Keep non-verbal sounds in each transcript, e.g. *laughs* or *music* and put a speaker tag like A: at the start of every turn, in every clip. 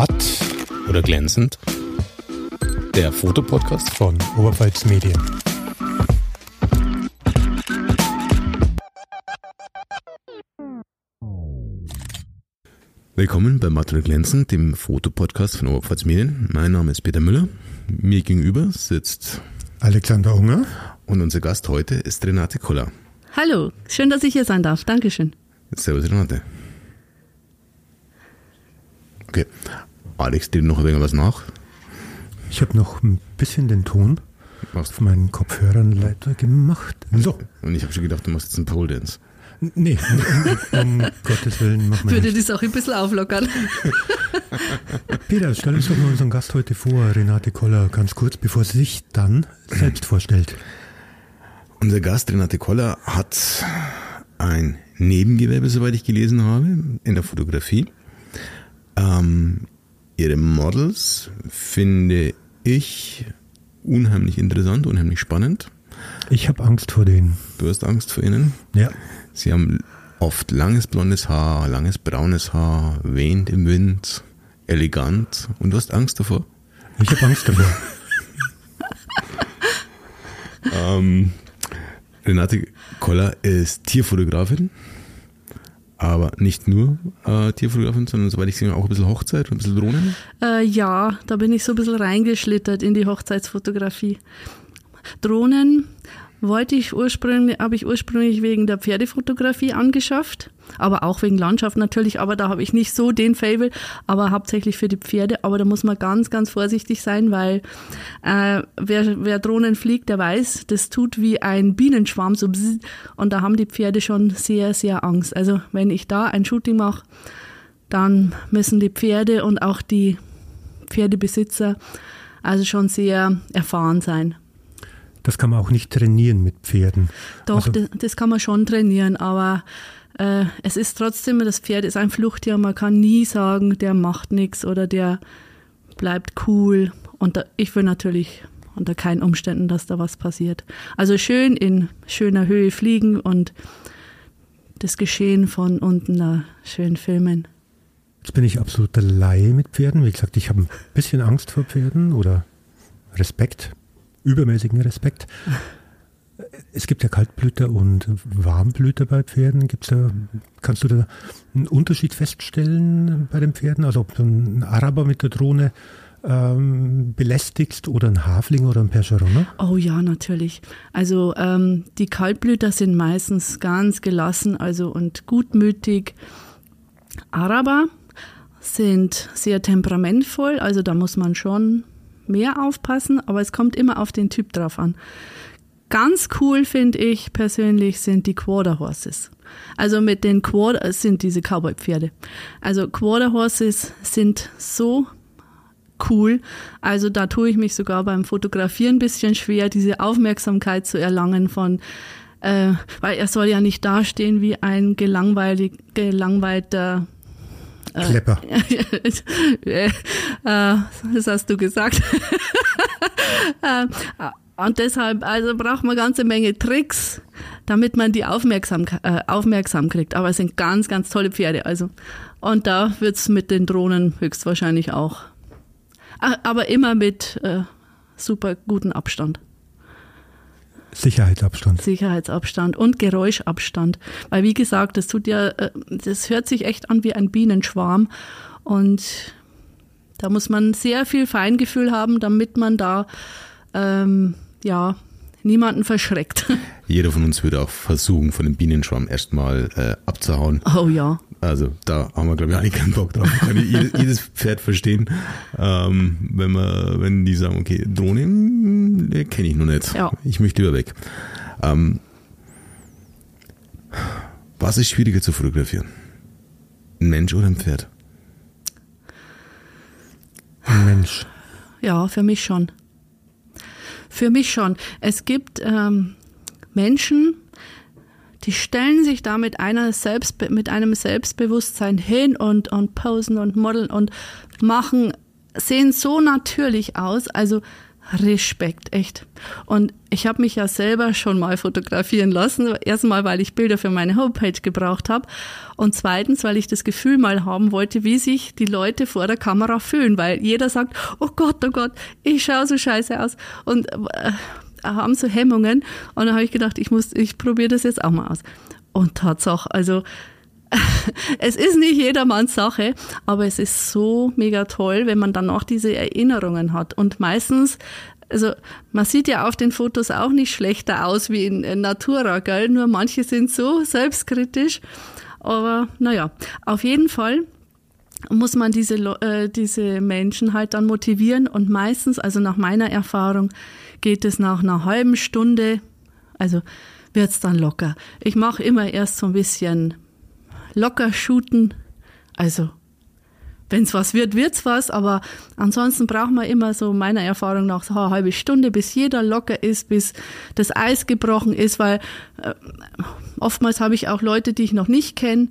A: Matt
B: oder glänzend. Der Fotopodcast
A: von Oberpfalz Medien.
B: Willkommen bei Matt oder glänzend, dem Fotopodcast von Oberpfalz Medien. Mein Name ist Peter Müller. Mir gegenüber sitzt
A: Alexander Unger.
B: Und unser Gast heute ist Renate Koller.
C: Hallo, schön, dass ich hier sein darf. Dankeschön.
B: Servus Renate. Okay. Alex, dir noch ein wenig was nach?
A: Ich habe noch ein bisschen den Ton machst auf meinen Kopfhörern leider gemacht.
B: So. Und ich habe schon gedacht, du machst jetzt einen Pole Dance.
A: Nee, um, *laughs* um Gottes Willen
C: machen wir Würde das auch ein bisschen auflockern. *laughs*
A: Peter, stell uns doch mal unseren Gast heute vor, Renate Koller, ganz kurz, bevor sie sich dann selbst vorstellt.
B: Unser Gast, Renate Koller, hat ein Nebengewerbe, soweit ich gelesen habe, in der Fotografie. Ähm, ihre Models finde ich unheimlich interessant, unheimlich spannend.
A: Ich habe Angst vor denen.
B: Du hast Angst vor ihnen?
A: Ja.
B: Sie haben oft langes blondes Haar, langes braunes Haar, wehend im Wind, elegant. Und du hast Angst davor?
A: Ich habe Angst davor. *laughs*
B: ähm, Renate Koller ist Tierfotografin aber nicht nur äh, Tierfotografin, sondern soweit ich sehe auch ein bisschen Hochzeit und ein bisschen Drohnen?
C: Äh, ja, da bin ich so ein bisschen reingeschlittert in die Hochzeitsfotografie. Drohnen wollte ich ursprünglich, habe ich ursprünglich wegen der Pferdefotografie angeschafft, aber auch wegen Landschaft natürlich, aber da habe ich nicht so den Fable, aber hauptsächlich für die Pferde, aber da muss man ganz, ganz vorsichtig sein, weil äh, wer, wer Drohnen fliegt, der weiß, das tut wie ein Bienenschwarm so und da haben die Pferde schon sehr, sehr Angst. Also wenn ich da ein Shooting mache, dann müssen die Pferde und auch die Pferdebesitzer also schon sehr erfahren sein.
A: Das kann man auch nicht trainieren mit Pferden.
C: Doch, also, das, das, kann man schon trainieren, aber äh, es ist trotzdem, das Pferd ist ein Fluchttier. Man kann nie sagen, der macht nichts oder der bleibt cool. Und da, ich will natürlich unter keinen Umständen, dass da was passiert. Also schön in schöner Höhe fliegen und das Geschehen von unten da schön filmen.
A: Jetzt bin ich absoluter Laie mit Pferden. Wie gesagt, ich habe ein bisschen Angst vor Pferden oder Respekt übermäßigen Respekt. Es gibt ja Kaltblüter und Warmblüter bei Pferden. Gibt's da, kannst du da einen Unterschied feststellen bei den Pferden? Also ob du einen Araber mit der Drohne ähm, belästigst oder ein Hafling oder ein Percheron?
C: Oh ja, natürlich. Also ähm, die Kaltblüter sind meistens ganz gelassen also und gutmütig. Araber sind sehr temperamentvoll, also da muss man schon mehr aufpassen, aber es kommt immer auf den Typ drauf an. Ganz cool finde ich persönlich sind die Quarter Horses. Also mit den Quarter sind diese Cowboy-Pferde. Also Quarter Horses sind so cool. Also da tue ich mich sogar beim Fotografieren ein bisschen schwer, diese Aufmerksamkeit zu erlangen von äh, weil er soll ja nicht dastehen wie ein gelangweilter
A: äh, Klepper. *laughs*
C: äh, das hast du gesagt. *laughs* Äh, und deshalb, also braucht man ganze Menge Tricks, damit man die aufmerksam, äh, aufmerksam kriegt. Aber es sind ganz, ganz tolle Pferde. Also. Und da wird es mit den Drohnen höchstwahrscheinlich auch. Aber immer mit äh, super guten Abstand.
A: Sicherheitsabstand.
C: Sicherheitsabstand und Geräuschabstand. Weil wie gesagt, das tut ja, äh, das hört sich echt an wie ein Bienenschwarm. Und da muss man sehr viel Feingefühl haben, damit man da ähm, ja niemanden verschreckt. *laughs*
B: Jeder von uns würde auch versuchen, von dem Bienenschwarm erstmal äh, abzuhauen.
C: Oh ja.
B: Also da haben wir, glaube ich, eigentlich keinen Bock drauf. Kann ich jedes, jedes Pferd verstehen, ähm, wenn man, wenn die sagen, okay, Drohne hm, kenne ich noch nicht. Ja. Ich möchte lieber weg. Ähm, was ist schwieriger zu fotografieren? Ein Mensch oder ein Pferd?
A: Ein Mensch.
C: Ja, für mich schon. Für mich schon. Es gibt ähm, Menschen, die stellen sich da mit, einer Selbst, mit einem Selbstbewusstsein hin und, und posen und modeln und machen, sehen so natürlich aus. Also Respekt, echt. Und ich habe mich ja selber schon mal fotografieren lassen. Erstmal, weil ich Bilder für meine Homepage gebraucht habe. Und zweitens, weil ich das Gefühl mal haben wollte, wie sich die Leute vor der Kamera fühlen. Weil jeder sagt, oh Gott, oh Gott, ich schaue so scheiße aus. Und äh, haben so Hemmungen. Und dann habe ich gedacht, ich muss, ich probiere das jetzt auch mal aus. Und Tatsache, also *laughs* es ist nicht jedermanns Sache, aber es ist so mega toll, wenn man dann auch diese Erinnerungen hat. Und meistens, also man sieht ja auf den Fotos auch nicht schlechter aus wie in Natura, gell? Nur manche sind so selbstkritisch. Aber naja, auf jeden Fall muss man diese, äh, diese Menschen halt dann motivieren und meistens, also nach meiner Erfahrung, geht es nach einer halben Stunde, also wird's dann locker. Ich mache immer erst so ein bisschen locker shooten. Also, wenn's was wird, wird's was, aber ansonsten braucht man immer so meiner Erfahrung nach so eine halbe Stunde, bis jeder locker ist, bis das Eis gebrochen ist, weil äh, oftmals habe ich auch Leute, die ich noch nicht kenne,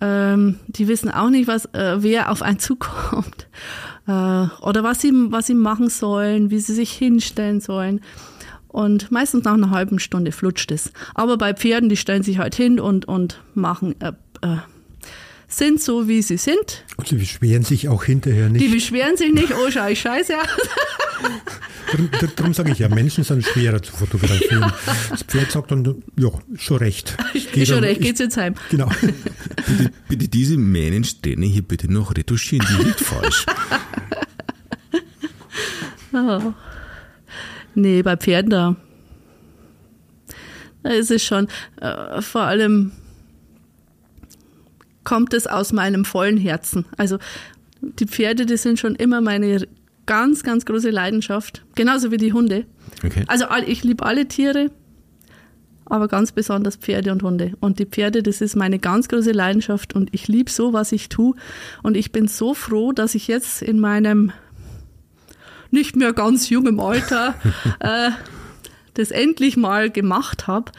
C: ähm, die wissen auch nicht, was, äh, wer auf einen *laughs* zukommt oder was sie, was sie machen sollen, wie sie sich hinstellen sollen. Und meistens nach einer halben Stunde flutscht es. Aber bei Pferden, die stellen sich halt hin und, und machen äh, äh, sind so, wie sie sind.
A: Und sie beschweren sich auch hinterher nicht.
C: Die beschweren sich nicht, oh, schau ich scheiße *laughs* aus.
A: darum, darum sage ich ja, Menschen sind schwerer zu fotografieren. *laughs* Das Pferd sagt dann, ja, schon recht.
C: Geh ist schon recht, geht's jetzt heim.
A: Genau.
B: Bitte, bitte diese Mähnensträhne hier bitte noch retuschieren, die liegt falsch. *laughs*
C: Oh. Nee, bei Pferden da. Da ist es schon, äh, vor allem kommt es aus meinem vollen Herzen. Also die Pferde, die sind schon immer meine ganz, ganz große Leidenschaft. Genauso wie die Hunde.
B: Okay.
C: Also ich liebe alle Tiere, aber ganz besonders Pferde und Hunde. Und die Pferde, das ist meine ganz große Leidenschaft und ich liebe so, was ich tue. Und ich bin so froh, dass ich jetzt in meinem nicht mehr ganz jungen Alter *laughs* äh, das endlich mal gemacht habe.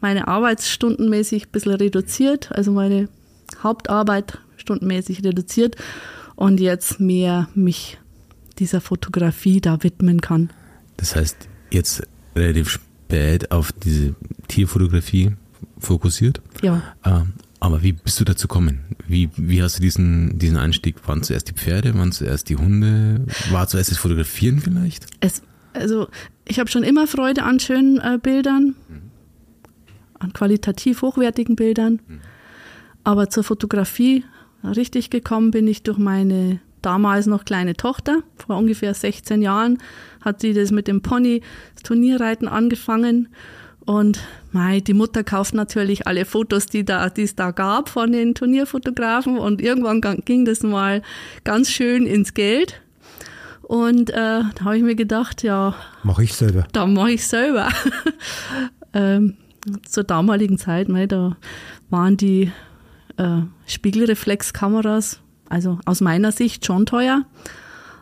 C: Meine Arbeitsstunden mäßig ein bisschen reduziert, also meine Hauptarbeit stundenmäßig reduziert und jetzt mehr mich dieser Fotografie da widmen kann.
B: Das heißt, jetzt relativ spät auf diese Tierfotografie fokussiert.
C: Ja.
B: Ähm, aber wie bist du dazu gekommen? Wie, wie hast du diesen, diesen Einstieg? Waren zuerst die Pferde, waren zuerst die Hunde? War zuerst das Fotografieren vielleicht?
C: Es, also ich habe schon immer Freude an schönen äh, Bildern, mhm. an qualitativ hochwertigen Bildern. Mhm. Aber zur Fotografie richtig gekommen bin ich durch meine damals noch kleine Tochter. Vor ungefähr 16 Jahren hat sie das mit dem Pony, das Turnierreiten angefangen. Und mei, die Mutter kauft natürlich alle Fotos, die da, die es da gab von den Turnierfotografen. Und irgendwann ging das mal ganz schön ins Geld. Und äh, da habe ich mir gedacht, ja.
A: Mache ich selber.
C: Da mache ich selber. *laughs* ähm, zur damaligen Zeit, mei, da waren die äh, Spiegelreflexkameras, also aus meiner Sicht schon teuer.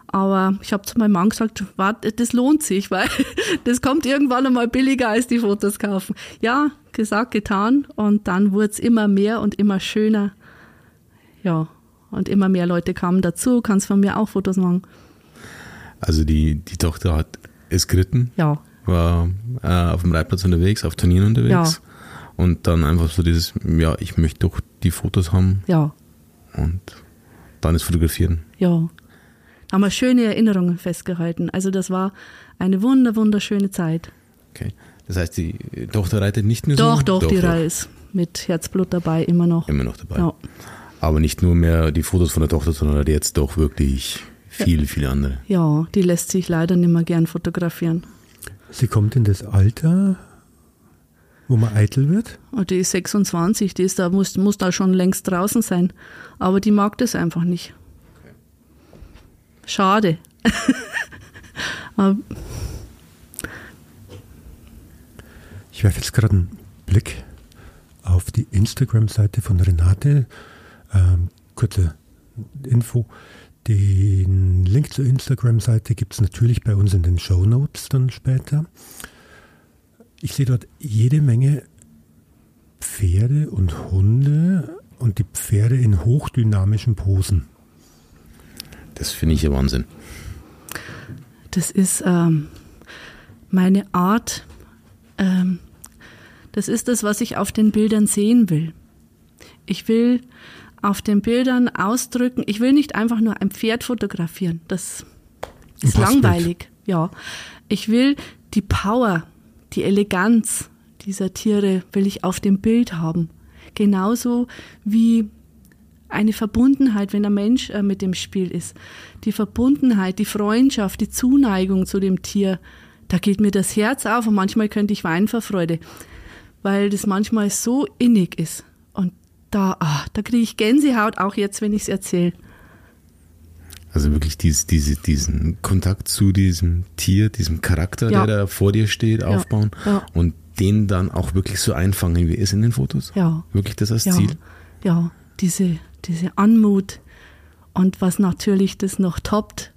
C: Aber ich habe zu meinem Mann gesagt, warte, das lohnt sich, weil *laughs* das kommt irgendwann einmal billiger als die Fotos kaufen. Ja, gesagt, getan. Und dann wurde es immer mehr und immer schöner. Ja, und immer mehr Leute kamen dazu, kannst von mir auch Fotos machen.
B: Also die, die Tochter hat es geritten?
C: Ja.
B: War äh, auf dem Reitplatz unterwegs, auf Turnieren unterwegs? Ja. Und dann einfach so dieses, ja, ich möchte doch die Fotos haben.
C: Ja.
B: Und dann ist Fotografieren.
C: Ja. Haben wir schöne Erinnerungen festgehalten. Also das war eine wunder, wunderschöne Zeit.
B: Okay. Das heißt, die Tochter reitet nicht mehr
C: doch,
B: so?
C: Doch, doch, die Reis. Mit Herzblut dabei, immer noch.
B: Immer noch dabei. Ja. Aber nicht nur mehr die Fotos von der Tochter, sondern jetzt doch wirklich viele, ja. viele andere.
C: Ja, die lässt sich leider nicht mehr gern fotografieren.
A: Sie kommt in das Alter, wo man eitel wird?
C: Oh, die ist 26, die ist da, muss, muss da schon längst draußen sein. Aber die mag das einfach nicht. Schade. *laughs*
A: ich werfe jetzt gerade einen Blick auf die Instagram-Seite von Renate. Ähm, kurze Info. Den Link zur Instagram-Seite gibt es natürlich bei uns in den Show Notes dann später. Ich sehe dort jede Menge Pferde und Hunde und die Pferde in hochdynamischen Posen.
B: Das finde ich ja Wahnsinn.
C: Das ist, ähm, meine Art, ähm, das ist das, was ich auf den Bildern sehen will. Ich will auf den Bildern ausdrücken, ich will nicht einfach nur ein Pferd fotografieren, das ist langweilig. Ja, ich will die Power, die Eleganz dieser Tiere will ich auf dem Bild haben. Genauso wie eine Verbundenheit, wenn ein Mensch äh, mit dem Spiel ist. Die Verbundenheit, die Freundschaft, die Zuneigung zu dem Tier, da geht mir das Herz auf und manchmal könnte ich weinen vor Freude, weil das manchmal so innig ist. Und da, ah, da kriege ich Gänsehaut, auch jetzt, wenn ich es erzähle.
B: Also wirklich dies, diese, diesen Kontakt zu diesem Tier, diesem Charakter,
C: Ja.
B: der da vor dir steht, aufbauen
C: ja.
B: und den dann auch wirklich so einfangen, wie er ist in den Fotos?
C: Ja.
B: Wirklich das als
C: ja,
B: Ziel?
C: Ja, diese, diese Anmut. Und was natürlich das noch toppt,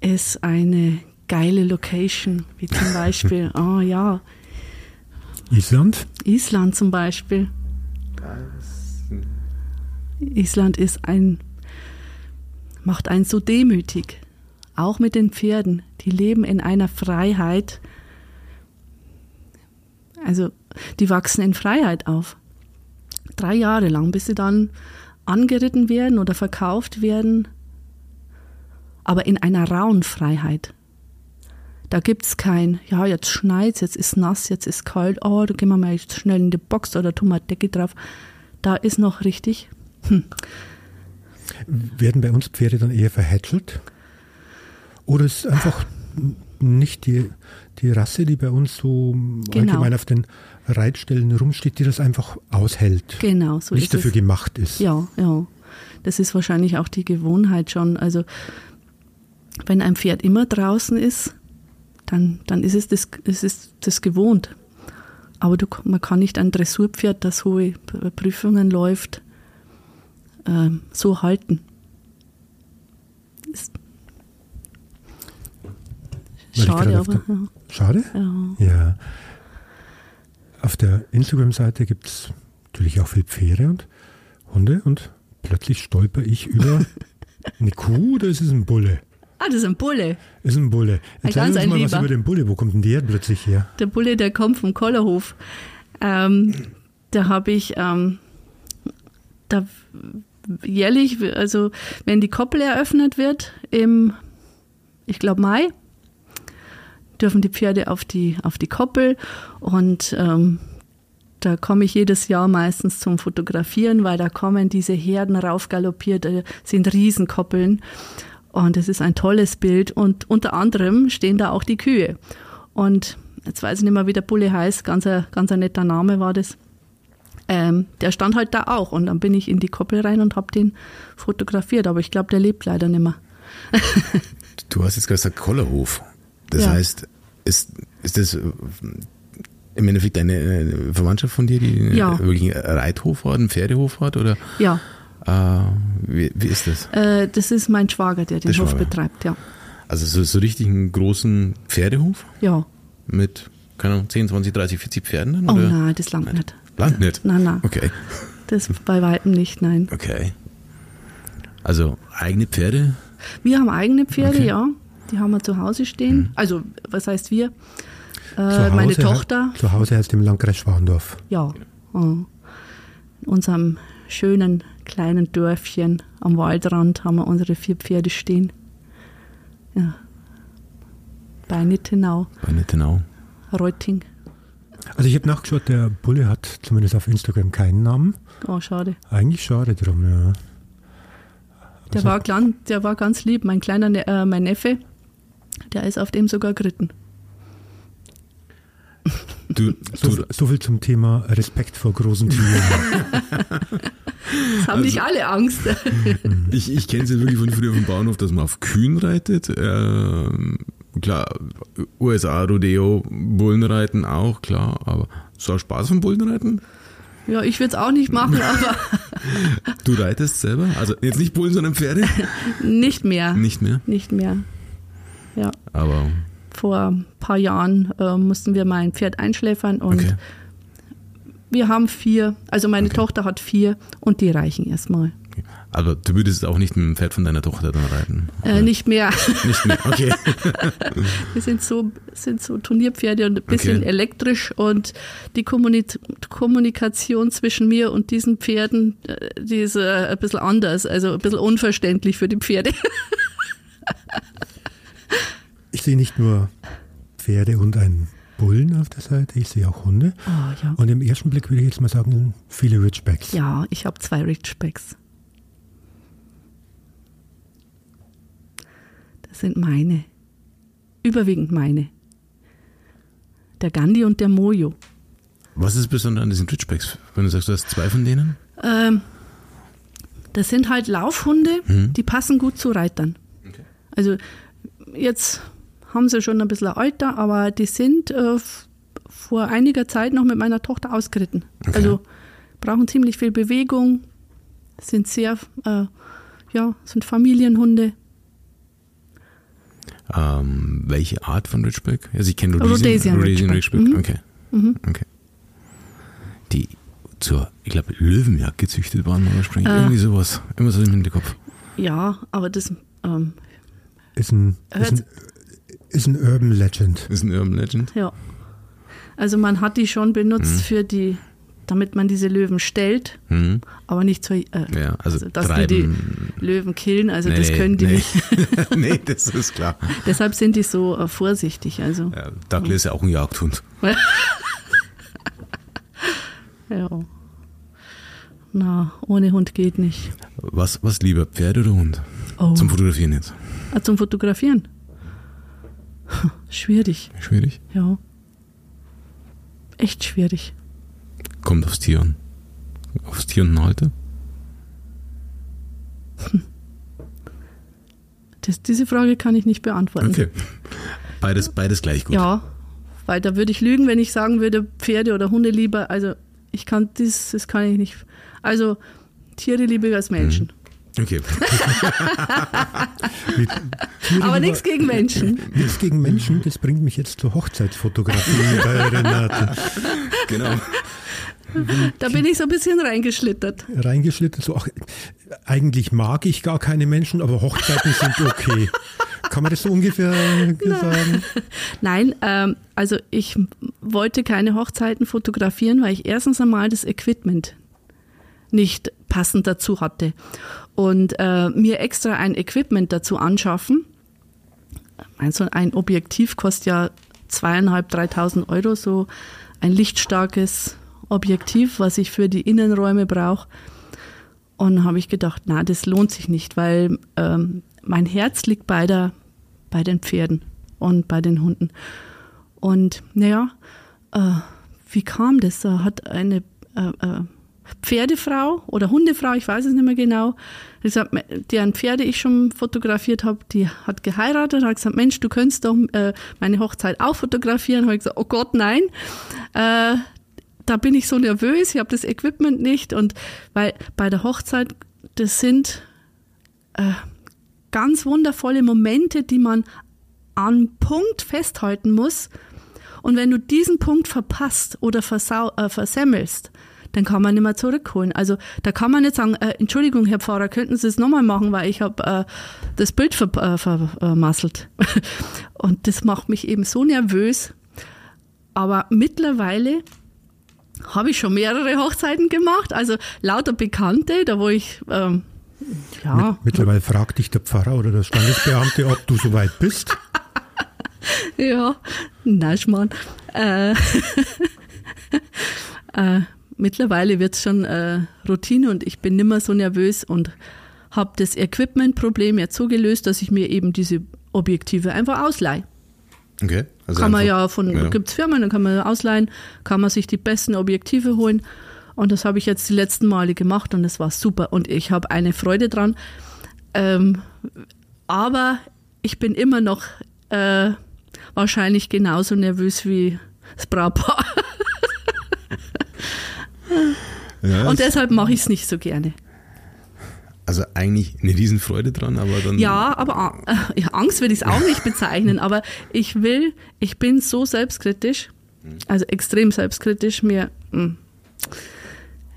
C: ist eine geile Location, wie zum *laughs* Beispiel, oh ja,
A: Island?
C: Island zum Beispiel. Island ist ein, macht einen so demütig. Auch mit den Pferden. Die leben in einer Freiheit. Also, die wachsen in Freiheit auf. Drei Jahre lang, bis sie dann angeritten werden oder verkauft werden. Aber in einer rauen Freiheit. Da gibt es kein, ja, jetzt schneit jetzt ist nass, jetzt ist kalt, oh, da gehen wir mal schnell in die Box oder tun wir Decke drauf. Da ist noch richtig,
A: Werden bei uns Pferde dann eher verhätschelt? Oder ist einfach nicht die, die Rasse, die bei uns so
C: Genau.
A: allgemein auf den Reitstellen rumsteht, die das einfach aushält?
C: genau, so
A: nicht dafür
C: es.
A: gemacht ist.
C: Ja, ja. Das ist wahrscheinlich auch die Gewohnheit schon. Also, wenn ein Pferd immer draußen ist, dann, dann ist es das, es ist das gewohnt. Aber du, man kann nicht ein Dressurpferd, das hohe Prüfungen läuft, ähm, so halten. Ist schade, aber
A: der- Schade?
C: ja.
A: Ja. Auf der Instagram-Seite gibt es natürlich auch viel Pferde und Hunde und plötzlich stolper ich über eine *laughs* Kuh oder ist es ein Bulle?
C: Ah, das ist ein Bulle.
A: Ist ein Bulle. Erzähl
C: ganz
A: uns mal was
C: Lieber.
A: über den Bulle. Wo kommt denn der plötzlich her?
C: Der Bulle, der kommt vom Kollerhof. Ähm, da habe ich ähm, da jährlich, also wenn die Koppel eröffnet wird, im, ich glaube Mai, dürfen die Pferde auf die, auf die Koppel und ähm, da komme ich jedes Jahr meistens zum Fotografieren, weil da kommen diese Herden raufgaloppiert, äh, sind Riesenkoppeln. Und es ist ein tolles Bild. Und unter anderem stehen da auch die Kühe. Und jetzt weiß ich nicht mehr, wie der Bulle heißt, ganz ein, ganz ein netter Name war das. Ähm, der stand halt da auch. Und dann bin ich in die Koppel rein und habe den fotografiert. Aber ich glaube, der lebt leider nicht mehr. *laughs*
B: Du hast jetzt gesagt Kollerhof. Das
C: Ja.
B: heißt, ist, ist das äh, im Endeffekt eine äh, Verwandtschaft von dir, die
C: Ja.
B: wirklich einen Reithof hat, einen Pferdehof hat? Oder
C: Ja,
B: äh, wie, wie ist das?
C: äh, das ist mein Schwager, der den
B: Der
C: Hof
B: Schwager.
C: betreibt. Ja,
B: Also so, so richtig einen großen Pferdehof
C: ja.
B: mit, keine Ahnung, 10, 20, 30, 40 Pferden dann?
C: Oh
B: oder?
C: nein, das langt nicht.
B: Lang nicht?
C: Nein, nein.
B: Okay,
C: Das bei weitem nicht, nein.
B: okay. Also eigene Pferde?
C: Wir haben eigene Pferde,
B: Okay.
C: ja. Die haben wir zu Hause stehen. Also, was heißt wir? Äh, meine Tochter,
A: Zu Hause heißt im Landkreis Schwandorf.
C: ja. äh, In unserem schönen kleinen Dörfchen am Waldrand haben wir unsere vier Pferde stehen. Ja. Bei Nittenau,
B: Bei Nittenau.
C: Reuting.
A: Also ich habe nachgeschaut, der Bulle hat zumindest auf Instagram keinen Namen.
C: Oh, schade.
A: Eigentlich schade drum, ja.
C: Der,
A: Also-
C: war, klein, der war ganz lieb. Mein kleiner Ne- äh, mein Neffe, der ist auf dem sogar geritten.
B: Du,
A: So,
B: du,
A: so viel zum Thema Respekt vor großen Tieren. *laughs*
C: Das haben
B: Also-
C: nicht alle Angst. *laughs*
B: Ich, ich kenne es ja wirklich von früher vom Bauernhof, dass man auf Kühen reitet. Ähm, klar, USA, Rodeo, Bullenreiten auch, klar. Aber so Spaß vom Bullenreiten?
C: ja, ich würde es auch nicht machen, *laughs* aber
B: Du reitest selber? Also jetzt nicht Bullen, sondern Pferde? *laughs*
C: nicht mehr.
B: Nicht mehr.
C: Nicht mehr. Ja,
B: Aber
C: vor ein paar Jahren äh, mussten wir mal ein Pferd einschläfern und
B: okay.
C: wir haben vier, also meine
B: Okay.
C: Tochter hat vier und die reichen erstmal.
B: Aber du würdest auch nicht mit dem Pferd von deiner Tochter dann reiten?
C: Äh, nicht mehr. *laughs*
B: Nicht mehr, okay. *laughs*
C: Wir sind so, sind so Turnierpferde und ein bisschen
B: Okay.
C: elektrisch und die Kommuni Kommunikation zwischen mir und diesen Pferden, äh, die ist äh, ein bisschen anders, also ein bisschen unverständlich für die Pferde. *laughs*
A: Ich sehe nicht nur Pferde und einen Bullen auf der Seite, ich sehe auch Hunde.
C: Oh, ja.
A: Und im ersten Blick würde ich jetzt mal sagen, viele Ridgebacks.
C: ja, ich habe zwei Ridgebacks. Sind meine. Überwiegend meine. Der Gandhi und der Mojo.
B: Was ist besonders an diesen Ridgebacks? Wenn du sagst, du hast zwei von denen?
C: Ähm, das sind halt Laufhunde, die passen gut zu Reitern. Also jetzt haben sie schon ein bisschen Alter, aber die sind äh, vor einiger Zeit noch mit meiner Tochter ausgeritten.
B: Okay.
C: Also brauchen ziemlich viel Bewegung, sind sehr, äh, ja, sind Familienhunde.
B: Ähm, welche Art von Ridgeback? Also ich kenne
C: Rhodesian
B: Rhodesian, Rhodesian
C: Ridgeback.
B: Ridgeback.
C: Mhm.
B: Okay. Okay. Die zur, ich glaube, Löwenjagd gezüchtet waren ursprünglich.
C: Äh.
B: Irgendwie sowas. Immer so im Hinterkopf.
C: Ja, aber das, ähm,
A: Ist ein, ist ein, ist ein Urban Legend.
B: Ist ein Urban Legend.
C: ja. Also man hat die schon benutzt für die, damit man diese Löwen stellt,
B: Mhm.
C: aber nicht zur, äh,
B: Ja, also,
C: Also, dass
B: treiben.
C: die die Löwen killen, also
B: Nee,
C: das können die
B: nee.
C: nicht. *laughs*
B: nee, das ist klar. *laughs*
C: Deshalb sind die so äh, vorsichtig. Also
B: Ja, Douglas ist ja auch ein Jagdhund. *laughs*
C: ja. Na, ohne Hund geht nicht.
B: Was, was lieber, Pferd oder Hund?
C: Oh.
B: Zum Fotografieren jetzt.
C: Ah, zum Fotografieren? Schwierig,
B: Schwierig.
C: ja. Echt schwierig.
B: Kommt aufs Tier an. Aufs Tier und den Halter?
C: Das, diese Frage kann ich nicht beantworten.
B: Okay. Beides, beides gleich gut.
C: Ja, weil da würde ich lügen, wenn ich sagen würde, Pferde oder Hunde lieber. Also ich kann das, das kann ich nicht. Also Tiere lieber als Menschen.
B: Okay. *laughs*
C: Aber nichts gegen Menschen.
A: Nichts gegen Menschen, das bringt mich jetzt zur Hochzeitsfotografie bei Renate.
B: genau.
C: Da bin ich so ein bisschen reingeschlittert.
A: Reingeschlittert, so, ach, eigentlich mag ich gar keine Menschen, aber Hochzeiten sind okay. Kann man das so ungefähr *laughs* sagen?
C: Nein, ähm, also ich wollte keine Hochzeiten fotografieren, weil ich erstens einmal das Equipment nicht passend dazu hatte. Und äh, mir extra ein Equipment dazu anschaffen. Also ein Objektiv kostet ja zweieinhalb, dreitausend Euro, so ein lichtstarkes Objektiv, was ich für die Innenräume brauche. Und habe ich gedacht, na, das lohnt sich nicht, weil ähm, mein Herz liegt bei, der, bei den Pferden und bei den Hunden. Und naja, äh, wie kam das? Da hat eine äh, äh, Pferdefrau oder Hundefrau, ich weiß es nicht mehr genau, gesagt, deren Pferde ich schon fotografiert habe, die hat geheiratet, hat gesagt, Mensch, du könntest doch äh, meine Hochzeit auch fotografieren. Habe ich gesagt, oh Gott, nein. Da bin ich so nervös, ich habe das Equipment nicht und weil bei der Hochzeit, das sind äh, ganz wundervolle Momente, die man an Punkt festhalten muss. Und wenn du diesen Punkt verpasst oder versau äh, versemmelst, dann kann man nicht mehr zurückholen. Also da kann man nicht sagen, äh, Entschuldigung, Herr Pfarrer, könnten Sie es nochmal machen, weil ich habe äh, das Bild ver äh, vermasselt. *laughs* Und das macht mich eben so nervös. Aber mittlerweile habe ich schon mehrere Hochzeiten gemacht, also lauter Bekannte, da wo ich ähm, ja
A: Mittlerweile fragt dich der Pfarrer oder der Standesbeamte, ob du soweit bist. *laughs*
C: Ja, nein, Schmarrn. Äh, *laughs* äh, mittlerweile wird es schon äh, Routine und ich bin nimmer so nervös und habe das Equipment-Problem jetzt so gelöst, dass ich mir eben diese Objektive einfach ausleihe.
B: Okay. Also
C: kann man ja von,
B: ja.
C: gibt's Firmen, dann kann man ausleihen, kann man sich die besten Objektive holen. Und das habe ich jetzt die letzten Male gemacht und es war super. Und ich habe eine Freude dran. Ähm, aber ich bin immer noch äh, wahrscheinlich genauso nervös wie das Brautpaar.
B: Ja,
C: Und deshalb mache ich es nicht so gerne.
B: Also eigentlich eine Riesenfreude dran, aber dann.
C: Ja, aber äh, Angst würde ich es auch nicht *laughs* bezeichnen, aber ich will, ich bin so selbstkritisch, also extrem selbstkritisch, mir, mh,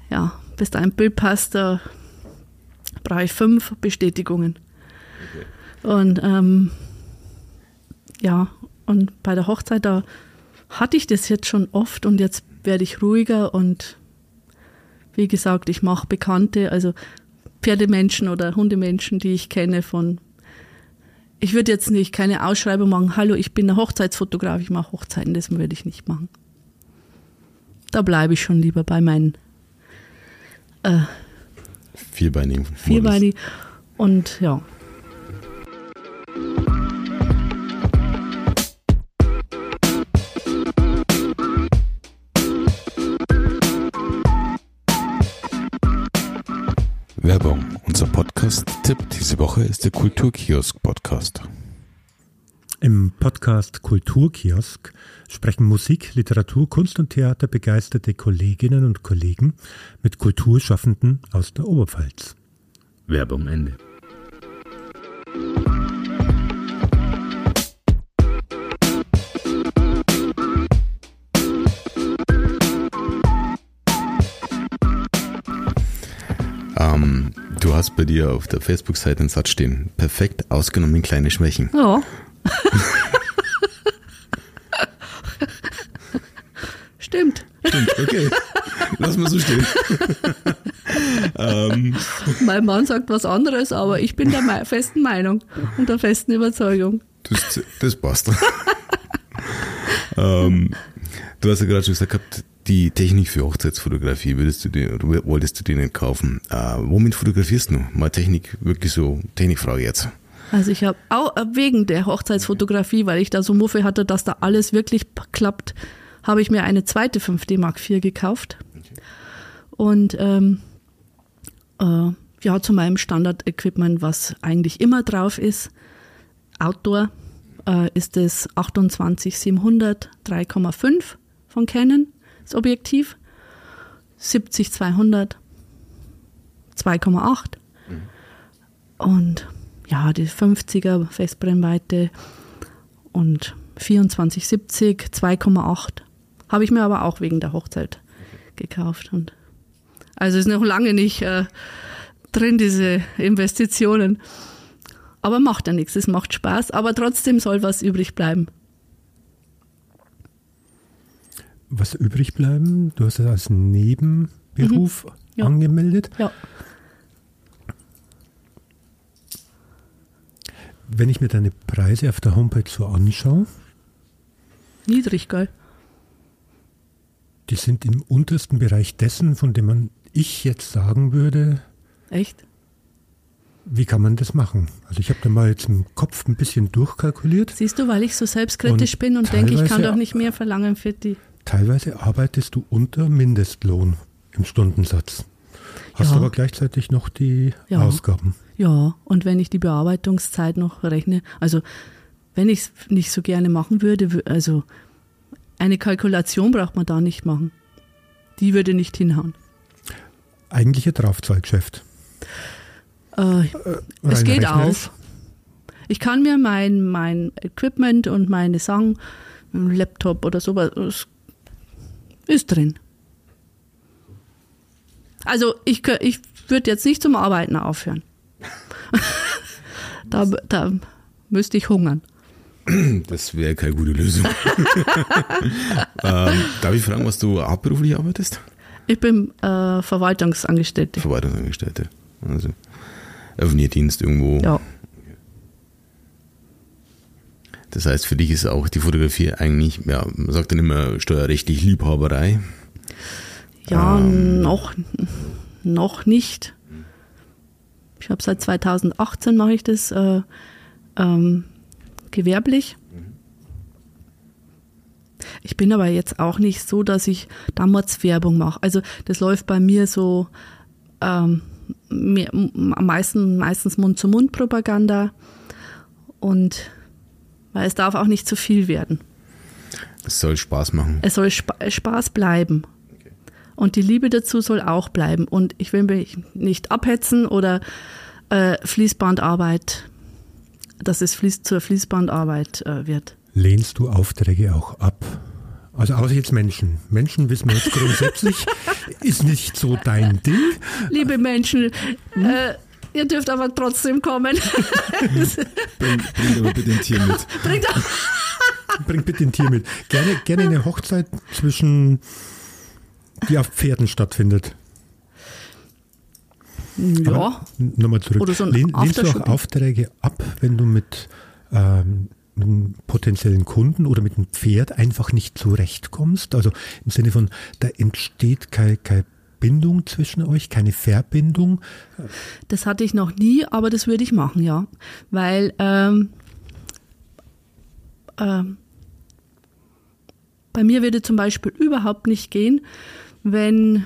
C: ja, bis da ein Bild passt, da brauche ich fünf Bestätigungen. Und ähm, ja, und bei der Hochzeit, da hatte ich das jetzt schon oft und jetzt werde ich ruhiger und wie gesagt, ich mache Bekannte, also Pferdemenschen oder Hundemenschen, die ich kenne von ich würde jetzt nicht keine Ausschreibung machen, hallo, ich bin der Hochzeitsfotograf, ich mache Hochzeiten, das würde ich nicht machen. Da bleibe ich schon lieber bei meinen äh,
B: Vierbeinigen.
C: Vierbeini. Und ja.
B: Woche ist der Kulturkiosk-Podcast.
A: Im Podcast Kulturkiosk sprechen Musik, Literatur, Kunst und Theater begeisterte Kolleginnen und Kollegen mit Kulturschaffenden aus der Oberpfalz.
D: Werbung Ende.
B: Ähm, du hast bei dir auf der Facebook-Seite einen Satz stehen. Perfekt ausgenommen kleine Schwächen.
C: Ja. *laughs* Stimmt.
B: Stimmt, okay. Lass mal so stehen. *laughs* ähm,
C: Mein Mann sagt was anderes, aber ich bin der festen Meinung und der festen Überzeugung.
B: das, das passt. *laughs* ähm, du hast ja gerade schon gesagt gehabt, die Technik für Hochzeitsfotografie würdest du dir, wolltest du dir nicht kaufen. Äh, womit fotografierst du? Mal Technik, wirklich so, Technikfrage jetzt.
C: Also ich habe auch äh, wegen der Hochzeitsfotografie, weil ich da so Muffe hatte, dass da alles wirklich klappt, habe ich mir eine zweite 5D Mark IV gekauft. Und ähm, äh, ja, zu meinem Standard-Equipment, was eigentlich immer drauf ist, Outdoor, äh, ist das 28700 3,5 von Canon, das Objektiv. 70-200 2,8 und ja, die 50er Festbrennweite und 2470 2,8 habe ich mir aber auch wegen der Hochzeit gekauft und also ist noch lange nicht äh, drin diese Investitionen. Aber macht ja nichts, es macht Spaß, aber trotzdem soll was übrig bleiben.
A: Was übrig bleiben, du hast es als Nebenberuf
C: Ja.
A: angemeldet.
C: Ja.
A: Wenn ich mir deine Preise auf der Homepage so anschaue,
C: Niedrig, gell?
A: die sind im untersten Bereich dessen, von dem man ich jetzt sagen würde,
C: Echt?
A: wie kann man das machen? Also ich habe da mal jetzt im Kopf ein bisschen durchkalkuliert.
C: Siehst du, weil ich so selbstkritisch
A: Und
C: bin und denke, ich kann doch nicht mehr verlangen für die.
A: Teilweise arbeitest du unter Mindestlohn im Stundensatz. Hast
C: Ja.
A: aber gleichzeitig noch die
C: Ja.
A: Ausgaben.
C: Ja, und wenn ich die Bearbeitungszeit noch rechne, also wenn ich es nicht so gerne machen würde, wü- also eine Kalkulation braucht man da nicht machen. Die würde nicht hinhauen.
A: Eigentlich ein Draufzahlgeschäft.
C: Äh, es
A: rein
C: geht
A: rechnerisch.
C: auf. Ich kann mir mein, mein Equipment und meine Sachen, Laptop oder sowas, es ist drin. Also ich, ich würde jetzt nicht zum Arbeiten aufhören. *laughs* da, da müsste ich hungern.
B: Das wäre keine gute Lösung. *laughs* ähm, darf ich fragen, was du hauptberuflich arbeitest?
C: Ich bin äh, Verwaltungsangestellte.
B: Verwaltungsangestellte. Also öffentlicher Dienst irgendwo.
C: Ja,
B: Das heißt, für dich ist auch die Fotografie eigentlich, ja, man sagt dann immer steuerrechtlich Liebhaberei.
C: ja noch, noch nicht. Ich habe seit 2018 mache ich das äh, ähm, gewerblich. Ich bin aber jetzt auch nicht so, dass ich damals Werbung mache. Also das läuft bei mir so ähm, mehr, m- am meisten, meistens Mund-zu-Mund-Propaganda und weil es darf auch nicht zu viel werden.
B: Es soll Spaß machen.
C: Es soll Spa Spaß bleiben. Und die Liebe dazu soll auch bleiben. Und ich will mich nicht abhetzen oder äh, Fließbandarbeit, dass es fließ zur Fließbandarbeit äh, wird.
A: Lehnst du Aufträge auch ab? Also außer jetzt Menschen. Menschen wissen wir jetzt grundsätzlich, *laughs* ist nicht so dein Ding.
C: Liebe Menschen, äh, ihr dürft aber trotzdem kommen. *laughs*
B: Bring, bring aber bitte ein Tier mit. *laughs*
C: Bringt
A: Bringt bitte ein Tier mit. Gerne, gerne eine Hochzeit zwischen, die auf Pferden stattfindet.
C: ja,
A: Nochmal zurück.
C: Oder so
A: Lehn, lehnst du auch. Aufträge ab, wenn du mit ähm, einem potenziellen Kunden oder mit einem Pferd einfach nicht zurechtkommst? Also im Sinne von, da entsteht keine, keine Bindung zwischen euch, keine Verbindung.
C: das hatte ich noch nie, aber das würde ich machen, ja. Weil ähm, ähm, bei mir würde zum Beispiel überhaupt nicht gehen, wenn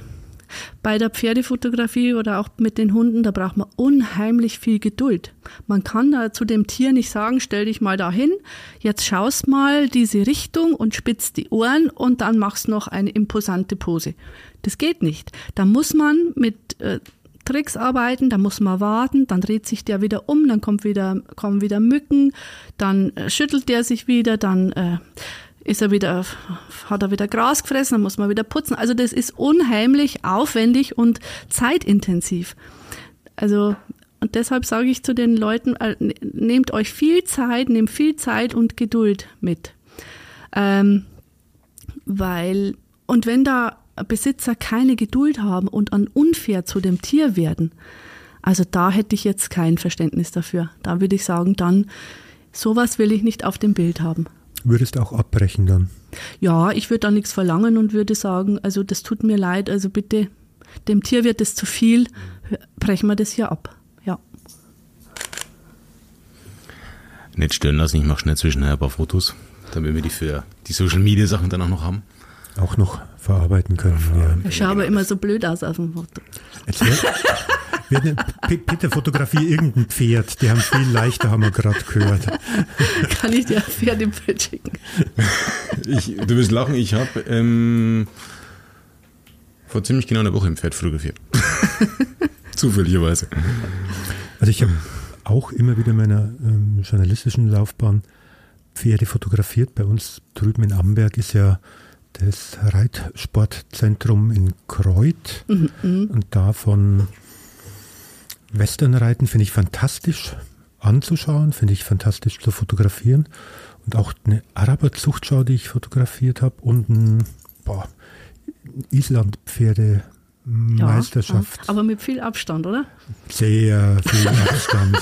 C: bei der Pferdefotografie oder auch mit den Hunden, da braucht man unheimlich viel Geduld. Man kann da zu dem Tier nicht sagen, stell dich mal dahin, jetzt schaust mal diese Richtung und spitzt die Ohren und dann machst noch eine imposante Pose. Das geht nicht. Da muss man mit äh, Tricks arbeiten, da muss man warten, dann dreht sich der wieder um, dann kommt wieder, kommen wieder Mücken, dann äh, schüttelt der sich wieder, dann äh, ist er wieder, hat er wieder Gras gefressen, dann muss man wieder putzen. Also das ist unheimlich aufwendig und zeitintensiv. Also und deshalb sage ich zu den Leuten, äh, ne- nehmt euch viel Zeit, nehmt viel Zeit und Geduld mit. Ähm, weil, und wenn da Besitzer keine Geduld haben und an unfair zu dem Tier werden, also da hätte ich jetzt kein Verständnis dafür. Da würde ich sagen, dann, sowas will ich nicht auf dem Bild haben.
A: Würdest auch abbrechen dann.
C: Ja, ich würde da nichts verlangen und würde sagen, also das tut mir leid, also bitte, dem Tier wird es zu viel, brechen wir das hier ab. Ja.
B: Nicht stören lassen, ich mache schnell zwischenher ein paar Fotos, damit wir die für die Social Media Sachen dann auch noch haben.
A: Auch noch verarbeiten können. Ja.
C: Ich schaue aber immer so blöd aus auf dem Foto.
A: Jetzt *laughs* bitte fotografiere irgendein Pferd. Die haben viel leichter, haben wir gerade gehört.
C: Kann ich dir ein Pferd im Bild schicken?
B: Ich, du wirst lachen, ich habe ähm, vor ziemlich genau einer Woche im Pferd fotografiert. *laughs* Zufälligerweise.
A: Also ich habe auch immer wieder in meiner ähm, journalistischen Laufbahn Pferde fotografiert. Bei uns drüben in Amberg ist ja das Reitsportzentrum in Kreuth. Und da von Westernreiten finde ich fantastisch anzuschauen, finde ich fantastisch zu fotografieren. Und auch eine Araberzuchtschau, die ich fotografiert habe und ein boah, Islandpferde Meisterschaft.
C: Aber mit viel Abstand, oder?
A: Sehr viel *laughs* Abstand.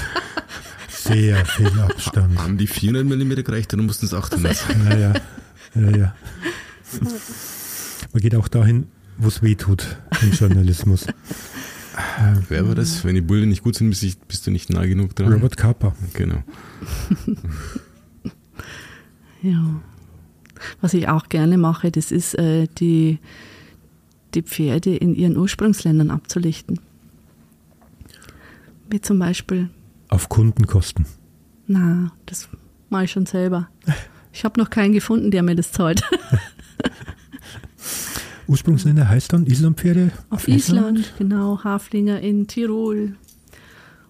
A: Sehr viel Abstand.
B: Haben die 400 mm gereicht oder mussten es 800 sein?
A: Ja, ja, ja, ja. *laughs* Man geht auch dahin, wo es weh tut im Journalismus.
B: Wer war das? Wenn die Bullen nicht gut sind, bist, ich, bist du nicht nah genug dran.
A: Robert Capa.
B: Genau. *laughs*
C: Ja. Was ich auch gerne mache, das ist äh, die, die Pferde in ihren Ursprungsländern abzulichten. Wie zum Beispiel,
A: Auf Kundenkosten.
C: na, das mache ich schon selber. Ich habe noch keinen gefunden, der mir das zahlt. *laughs*
A: Ursprungsländer heißt dann Islandpferde
C: Auf Island, genau, Haflinger in Tirol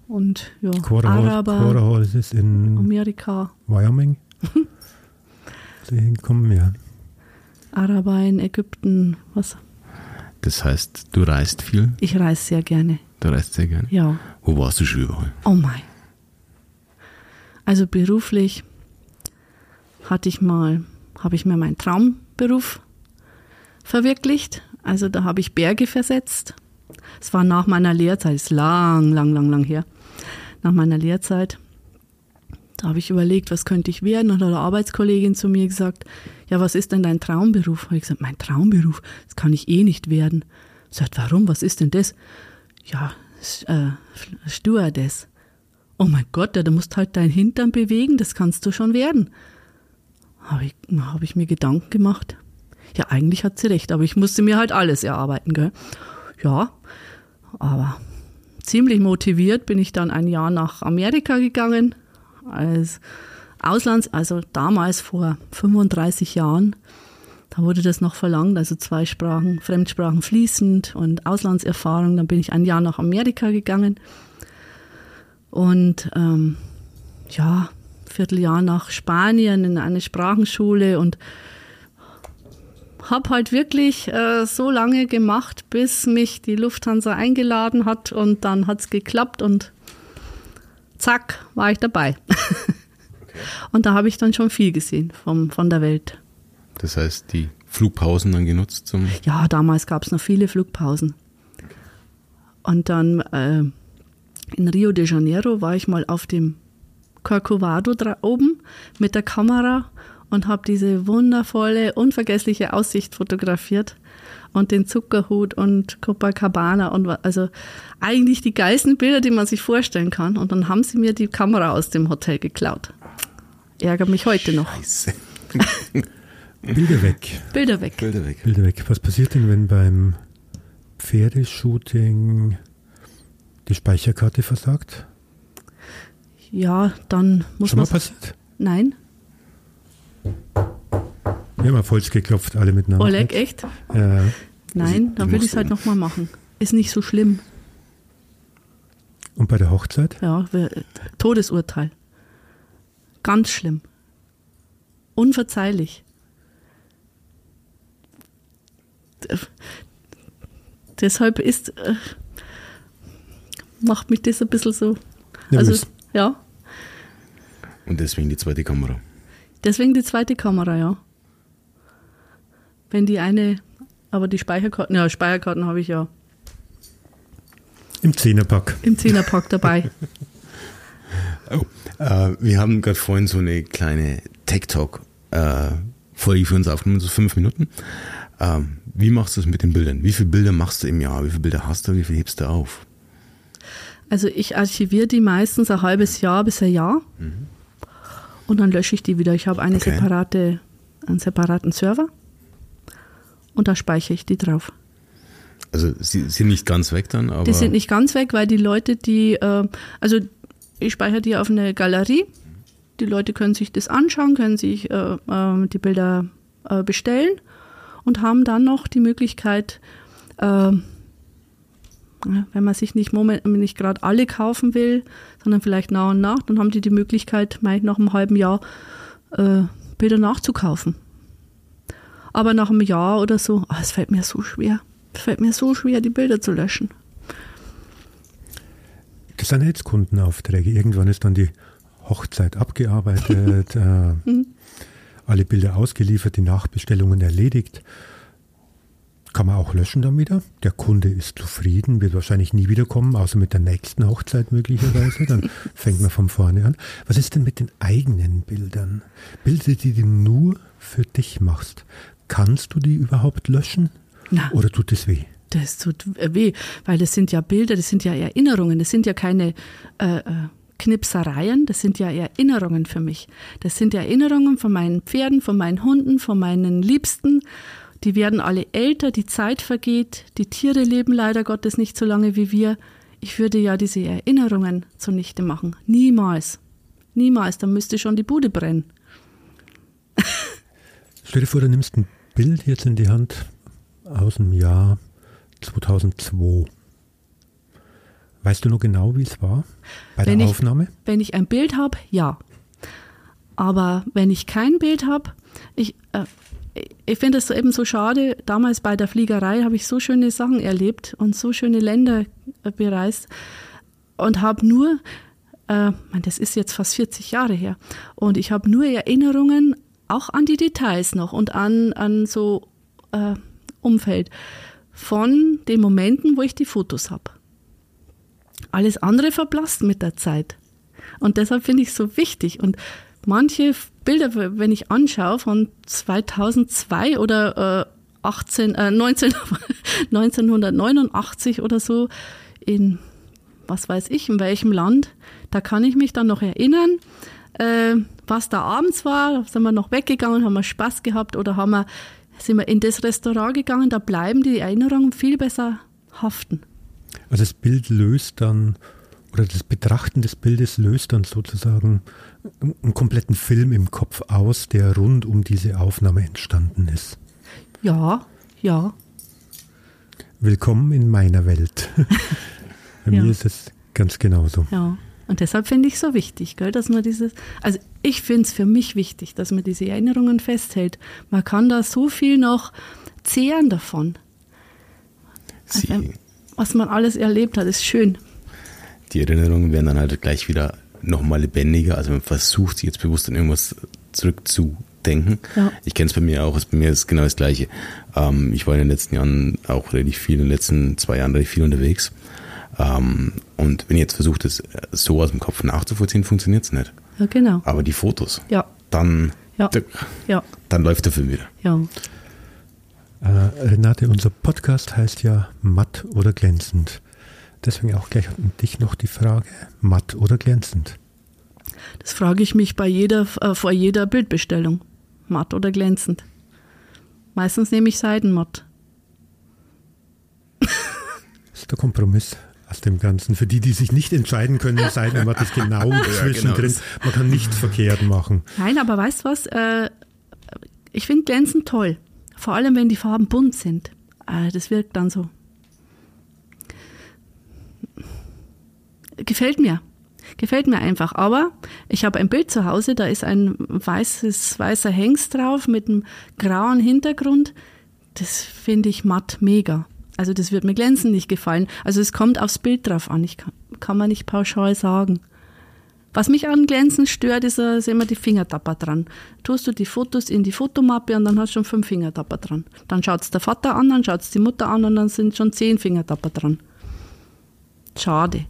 C: und ja,
A: Quarterhorse,
C: Araber,
A: Quarterhorse ist in
C: Amerika,
A: Wyoming. *laughs* Sie hinkommen, ja.
C: Araber in Ägypten, was?
B: Das heißt, du reist viel,
C: Ich reise sehr gerne,
B: du reist sehr gerne.
C: ja.
B: Wo warst du schon überall?
C: Oh mein. Also beruflich hatte ich mal, habe ich mir meinen Traumberuf verwirklicht. Also da habe ich Berge versetzt. Es war nach meiner Lehrzeit, ist lang, lang, lang, lang her. Nach meiner Lehrzeit. Da habe ich überlegt, was könnte ich werden. Und hat eine Arbeitskollegin zu mir gesagt, ja, was ist denn dein Traumberuf? Habe ich gesagt, mein Traumberuf, das kann ich eh nicht werden. Sagt, warum? Was ist denn das? Ja, äh, Stewardess. Oh mein Gott, ja, du musst halt deinen Hintern bewegen, das kannst du schon werden. Habe ich, hab ich mir Gedanken gemacht. Ja, eigentlich hat sie recht, aber ich musste mir halt alles erarbeiten, gell? Ja, aber ziemlich motiviert bin ich dann ein Jahr nach Amerika gegangen als Auslands, also damals vor 35 Jahren. Da wurde das noch verlangt, also zwei Sprachen, Fremdsprachen fließend und Auslandserfahrung. Dann bin ich ein Jahr nach Amerika gegangen und ähm, ja, Vierteljahr nach Spanien in eine Sprachenschule und habe halt wirklich äh, so lange gemacht, bis mich die Lufthansa eingeladen hat und dann hat's geklappt und zack, war ich dabei. *laughs* Und da habe ich dann schon viel gesehen vom, von der Welt.
B: Das heißt, die Flugpausen dann genutzt zum.
C: Ja, damals gab es noch viele Flugpausen. Und dann äh, in Rio de Janeiro war ich mal auf dem Corcovado oben mit der Kamera und habe diese wundervolle, unvergessliche Aussicht fotografiert und den Zuckerhut und Copacabana und also eigentlich die geilsten Bilder, die man sich vorstellen kann. Und dann haben sie mir die Kamera aus dem Hotel geklaut. Ärgert mich heute noch.
B: Scheiße. *laughs*
A: Bilder weg.
C: Bilder weg.
B: Bilder weg.
A: Bilder weg. Was passiert denn, wenn beim Pferdeshooting die Speicherkarte versagt?
C: Ja, dann muss
A: Schon mal
C: man.
A: passiert?
C: Nein,
A: Wir haben auf Holz geklopft, alle miteinander.
C: Oleg, echt?
A: Ja.
C: Nein, dann
B: die
C: würde ich es halt nochmal machen. Ist nicht so schlimm.
A: Und bei der Hochzeit?
C: Ja, wir- Todesurteil. Ganz schlimm. Unverzeihlich. Deshalb ist, äh, macht mich das ein bisschen so. Also,
A: Nervös.
C: ja,
B: Und deswegen die zweite Kamera.
C: Deswegen die zweite Kamera, ja. Wenn die eine, aber die Speicherkarten, ja, Speicherkarten habe ich ja
A: Im Zehnerpack.
C: im Zehnerpack dabei. *laughs*
B: Oh. Äh, wir haben gerade vorhin so eine kleine Tech-Talk-Folge für uns aufgenommen, so fünf Minuten. Ähm, wie machst du es mit den Bildern? Wie viele Bilder machst du im Jahr? Wie viele Bilder hast du? Wie viel hebst du auf?
C: Also ich archiviere die meistens ein halbes Jahr bis ein Jahr und dann lösche ich die wieder. Ich habe eine
B: Okay.
C: separate, einen separaten Server und da speichere ich die drauf.
B: Also sie sind nicht ganz weg dann, aber
C: Die sind nicht ganz weg, weil die Leute, die, äh, also ich speichere die auf eine Galerie. Die Leute können sich das anschauen, können sich äh, äh, die Bilder äh, bestellen und haben dann noch die Möglichkeit, äh, wenn man sich nicht, moment, nicht gerade alle kaufen will, sondern vielleicht nach und nach, dann haben die die Möglichkeit, meist nach einem halben Jahr äh, Bilder nachzukaufen. Aber nach einem Jahr oder so, ah, es fällt mir so schwer. Es fällt mir so schwer, die Bilder zu löschen.
A: Das sind jetzt Kundenaufträge. Irgendwann ist dann die Hochzeit abgearbeitet, *laughs* äh, alle Bilder ausgeliefert, die Nachbestellungen erledigt. Kann man auch löschen dann wieder. Der Kunde ist zufrieden, wird wahrscheinlich nie wiederkommen, außer mit der nächsten Hochzeit möglicherweise. Dann *laughs* fängt man von vorne an. Was ist denn mit den eigenen Bildern? Bilder, die du nur für dich machst. Kannst du die überhaupt löschen?
C: Na.
A: Oder tut es weh?
C: Das tut weh, weil das sind ja Bilder, das sind ja Erinnerungen, das sind ja keine äh, äh, Knipsereien, das sind ja Erinnerungen für mich. Das sind Erinnerungen von meinen Pferden, von meinen Hunden, von meinen Liebsten. Die werden alle älter, die Zeit vergeht, die Tiere leben leider Gottes nicht so lange wie wir. Ich würde ja diese Erinnerungen zunichte machen. Niemals. Niemals, dann müsste schon die Bude brennen. *laughs*
A: Stell dir vor, du nimmst ein Bild jetzt in die Hand aus dem Jahr 2002. Weißt du noch genau, wie es war bei
C: Wenn
A: der
C: ich-
A: Aufnahme?
C: Wenn ich ein Bild habe, ja. Aber wenn ich kein Bild habe, ich, äh, ich finde es eben so schade. Damals bei der Fliegerei habe ich so schöne Sachen erlebt und so schöne Länder bereist und habe nur, äh, das ist jetzt fast 40 Jahre her, und ich habe nur Erinnerungen auch an die Details noch und an, an so äh, Umfeld von den Momenten, wo ich die Fotos habe. Alles andere verblasst mit der Zeit. Und deshalb finde ich es so wichtig. Und manche Bilder, wenn ich anschaue von 2002 oder äh, 18, äh, 19, 1989 *laughs* oder so, in was weiß ich, in welchem Land, da kann ich mich dann noch erinnern, äh, was da abends war. Sind wir noch weggegangen, haben wir Spaß gehabt oder haben wir, sind wir in das Restaurant gegangen, da bleiben die Erinnerungen viel besser haften.
A: Also das Bild löst dann, oder das Betrachten des Bildes löst dann sozusagen einen kompletten Film im Kopf aus, der rund um diese Aufnahme entstanden ist.
C: Ja, ja.
A: Willkommen in meiner Welt. *laughs* Bei
C: Ja.
A: mir ist es ganz genauso.
C: Ja, und deshalb finde ich es so wichtig, gell, dass man dieses, also ich finde es für mich wichtig, dass man diese Erinnerungen festhält. Man kann da so viel noch zehren davon. Also, was man alles erlebt hat, ist schön.
B: Die Erinnerungen werden dann halt gleich wieder nochmal lebendiger. Also man versucht sich jetzt bewusst an irgendwas zurückzudenken.
C: Ja.
B: Ich kenne es bei mir auch, bei mir ist es genau das Gleiche. Ähm, ich war in den letzten Jahren auch relativ viel, in den letzten zwei Jahren relativ viel unterwegs. Ähm, und wenn ich jetzt versuche, das so aus dem Kopf nachzuvollziehen, funktioniert es nicht.
C: Ja, genau.
B: Aber die Fotos,
C: Ja,
B: dann,
C: Ja. ja,
B: dann läuft der Film wieder.
C: ja.
A: Äh, Renate, unser Podcast heißt ja matt oder glänzend. Deswegen auch gleich an dich noch die Frage, matt oder glänzend?
C: Das frage ich mich bei jeder, äh, vor jeder Bildbestellung. Matt oder glänzend? Meistens nehme ich Seidenmatt.
A: Das *laughs* ist der Kompromiss aus dem Ganzen. Für die, die sich nicht entscheiden können, *laughs* Seidenmatt ist genau zwischendrin. Man kann nichts *laughs* verkehrt machen.
C: Nein, aber weißt du was? Äh, ich finde glänzend toll. Vor allem, wenn die Farben bunt sind. Äh, das wirkt dann so. Gefällt mir. Gefällt mir einfach. Aber ich habe ein Bild zu Hause, da ist ein weißes, weißer Hengst drauf mit einem grauen Hintergrund. Das finde ich matt mega. Also das wird mir glänzend nicht gefallen. Also es kommt aufs Bild drauf an. Ich kann, kann man nicht pauschal sagen. Was mich an Glänzen stört, ist, äh, ist immer die Fingertapper dran. Tust du die Fotos in die Fotomappe und dann hast du schon fünf Fingertapper dran. Dann schaut's der Vater an, dann schaut's die Mutter an und dann sind schon zehn Fingertapper dran. Schade.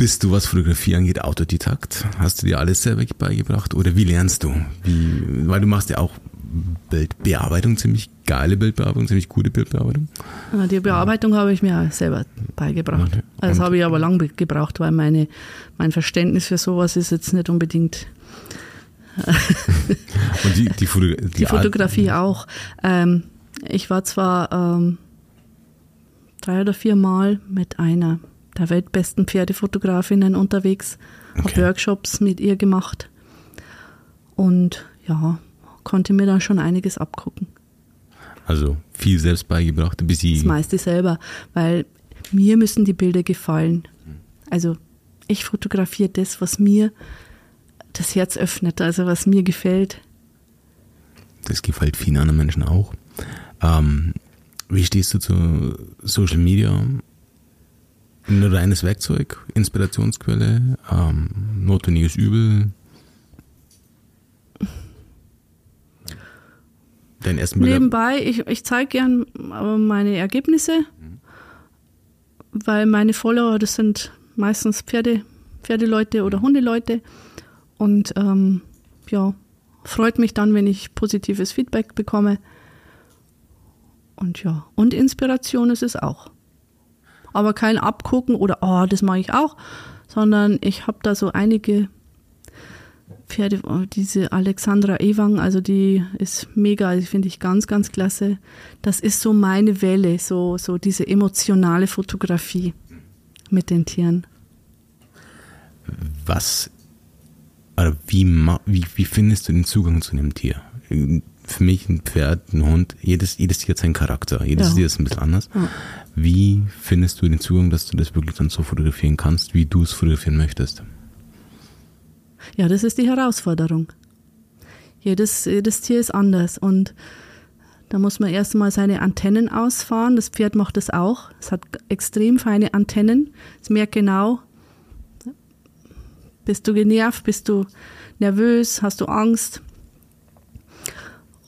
B: Bist du, was Fotografie angeht, Autodidakt? Hast du dir alles selber beigebracht? Oder wie lernst du? Wie, weil du machst ja auch Bildbearbeitung, ziemlich geile Bildbearbeitung, ziemlich gute Bildbearbeitung.
C: Ja, Die Bearbeitung habe ich mir selber beigebracht.
B: Okay.
C: Das
B: Und-
C: habe ich aber lange gebraucht, weil meine, mein Verständnis für sowas ist jetzt nicht unbedingt *laughs*
B: Und die, die, Foto, *laughs* die,
C: Die Fotografie auch. Ähm, ich war zwar ähm, drei oder vier Mal mit einer der weltbesten Pferdefotografinnen unterwegs, habe
B: Okay.
C: Workshops mit ihr gemacht und ja, konnte mir da schon einiges abgucken.
B: Also viel selbst beigebracht, bis
C: Das
B: sie.
C: meiste selber, weil mir müssen die Bilder gefallen. Also ich fotografiere das, was mir das Herz öffnet, also was mir gefällt.
B: Das gefällt vielen anderen Menschen auch. Ähm, wie stehst du zu Social Media? Nur reines Werkzeug, Inspirationsquelle, ähm, notwendiges Übel. Dein ersten Bilder.
C: Nebenbei, ich, ich zeige gern äh, meine Ergebnisse, weil meine Follower, das sind meistens Pferde, Pferdeleute oder Hundeleute. Und ähm, ja, freut mich dann, wenn ich positives Feedback bekomme. Und ja, und Inspiration ist es auch. Aber kein Abgucken oder, oh, das mache ich auch, sondern ich habe da so einige Pferde, oh, diese Alexandra Ewang, also die ist mega, die finde ich ganz, ganz klasse. Das ist so meine Welle, so, so diese emotionale Fotografie mit den Tieren.
B: was oder wie, wie, wie findest du den Zugang zu einem Tier? Für mich ein Pferd, ein Hund, jedes, jedes Tier hat seinen Charakter, jedes
C: Ja.
B: Tier ist ein bisschen anders.
C: Ja.
B: Wie findest du den Zugang, dass du das wirklich dann so fotografieren kannst, wie du es fotografieren möchtest?
C: Ja, das ist die Herausforderung. Jedes, jedes Tier ist anders und da muss man erst mal seine Antennen ausfahren. Das Pferd macht das auch. Es hat extrem feine Antennen. Es merkt genau, bist du genervt, bist du nervös, hast du Angst.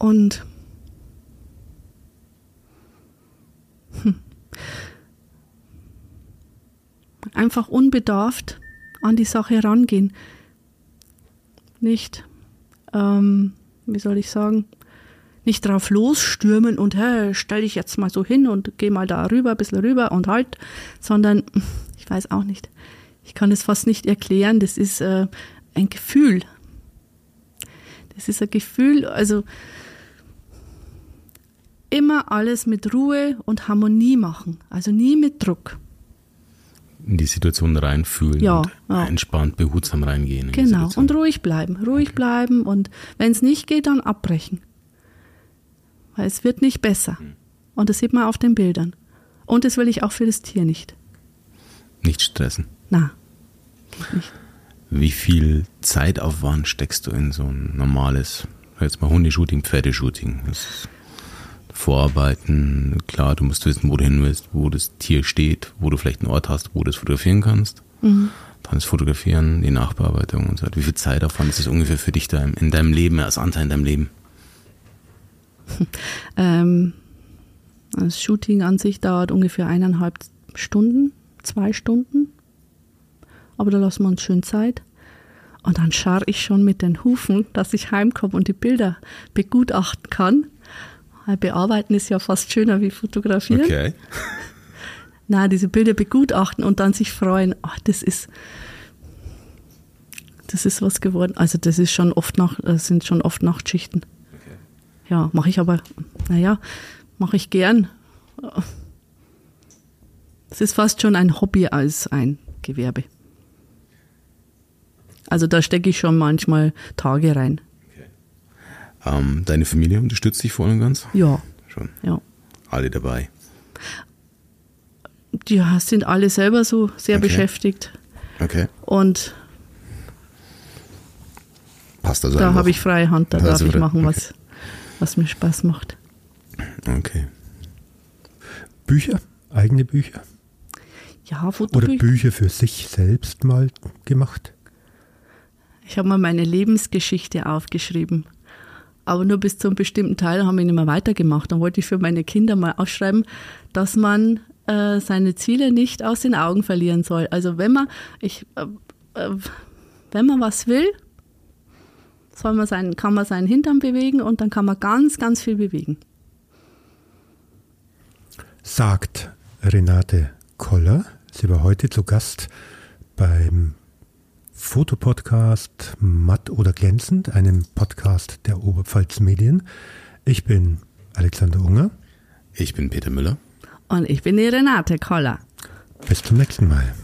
C: Und hm, einfach unbedarft an die Sache rangehen. Nicht, ähm, wie soll ich sagen, nicht drauf losstürmen und hey, stell dich jetzt mal so hin und geh mal da rüber, ein bisschen rüber und halt, sondern ich weiß auch nicht. Ich kann es fast nicht erklären. Das ist äh, ein Gefühl. Das ist ein Gefühl, also immer alles mit Ruhe und Harmonie machen. Also nie mit Druck.
B: In die Situation reinfühlen
C: Ja, ja.
B: entspannt, behutsam reingehen.
C: Genau. Und ruhig bleiben. Ruhig bleiben und wenn es nicht geht, dann abbrechen. Weil es wird nicht besser. Und das sieht man auf den Bildern. Und das will ich auch für das Tier nicht.
B: Nicht stressen.
C: Na, geht nicht.
B: Wie viel Zeitaufwand steckst du in so ein normales, jetzt mal Hundeshooting, Pferdeshooting? Das ist Vorarbeiten, klar, du musst wissen, wo du hin willst, wo das Tier steht, wo du vielleicht einen Ort hast, wo du es fotografieren kannst. dann das Fotografieren, die Nachbearbeitung und so weiter. Wie viel Zeitaufwand ist das ungefähr für dich da in deinem Leben, als Anteil in deinem Leben? *laughs*
C: Ähm, das Shooting an sich dauert ungefähr eineinhalb Stunden, zwei Stunden. Aber da lassen wir uns schön Zeit. Und dann scharre ich schon mit den Hufen, dass ich heimkomme und die Bilder begutachten kann. Weil Bearbeiten ist ja fast schöner wie fotografieren.
B: Okay. *laughs*
C: Na, diese Bilder begutachten und dann sich freuen. Oh, das ist, das ist was geworden. Also das ist schon oft nach, das sind schon oft Nachtschichten. Ja, mache ich aber, naja, mache ich gern. Es ist fast schon ein Hobby als ein Gewerbe. Also da stecke ich schon manchmal Tage rein.
B: Ähm, deine Familie unterstützt dich voll und ganz?
C: Ja,
B: Schon.
C: ja.
B: Alle dabei.
C: Die sind alle selber so sehr
B: Okay.
C: beschäftigt.
B: Okay.
C: Und
B: Passt also
C: da habe ich freie Hand, da
B: hast
C: darf ich machen, was, was mir Spaß macht.
B: Okay.
A: Bücher, eigene Bücher
C: Ja,
A: oder
C: Fotobücher.
A: Bücher für sich selbst mal gemacht?
C: Ich habe mal meine Lebensgeschichte aufgeschrieben. Aber nur bis zu einem bestimmten Teil haben wir nicht mehr weitergemacht. Dann wollte ich für meine Kinder mal aufschreiben, dass man äh, seine Ziele nicht aus den Augen verlieren soll. Also wenn man, ich, äh, äh, wenn man was will, soll man seinen, kann man seinen Hintern bewegen und dann kann man ganz, ganz viel bewegen.
A: Sagt Renate Koller. Sie war heute zu Gast beim Fotopodcast Matt oder Glänzend, einem Podcast der Oberpfalz Medien. Ich bin Alexander Unger.
B: Ich bin Peter Müller.
C: Und ich bin die Renate Koller.
A: Bis zum nächsten Mal.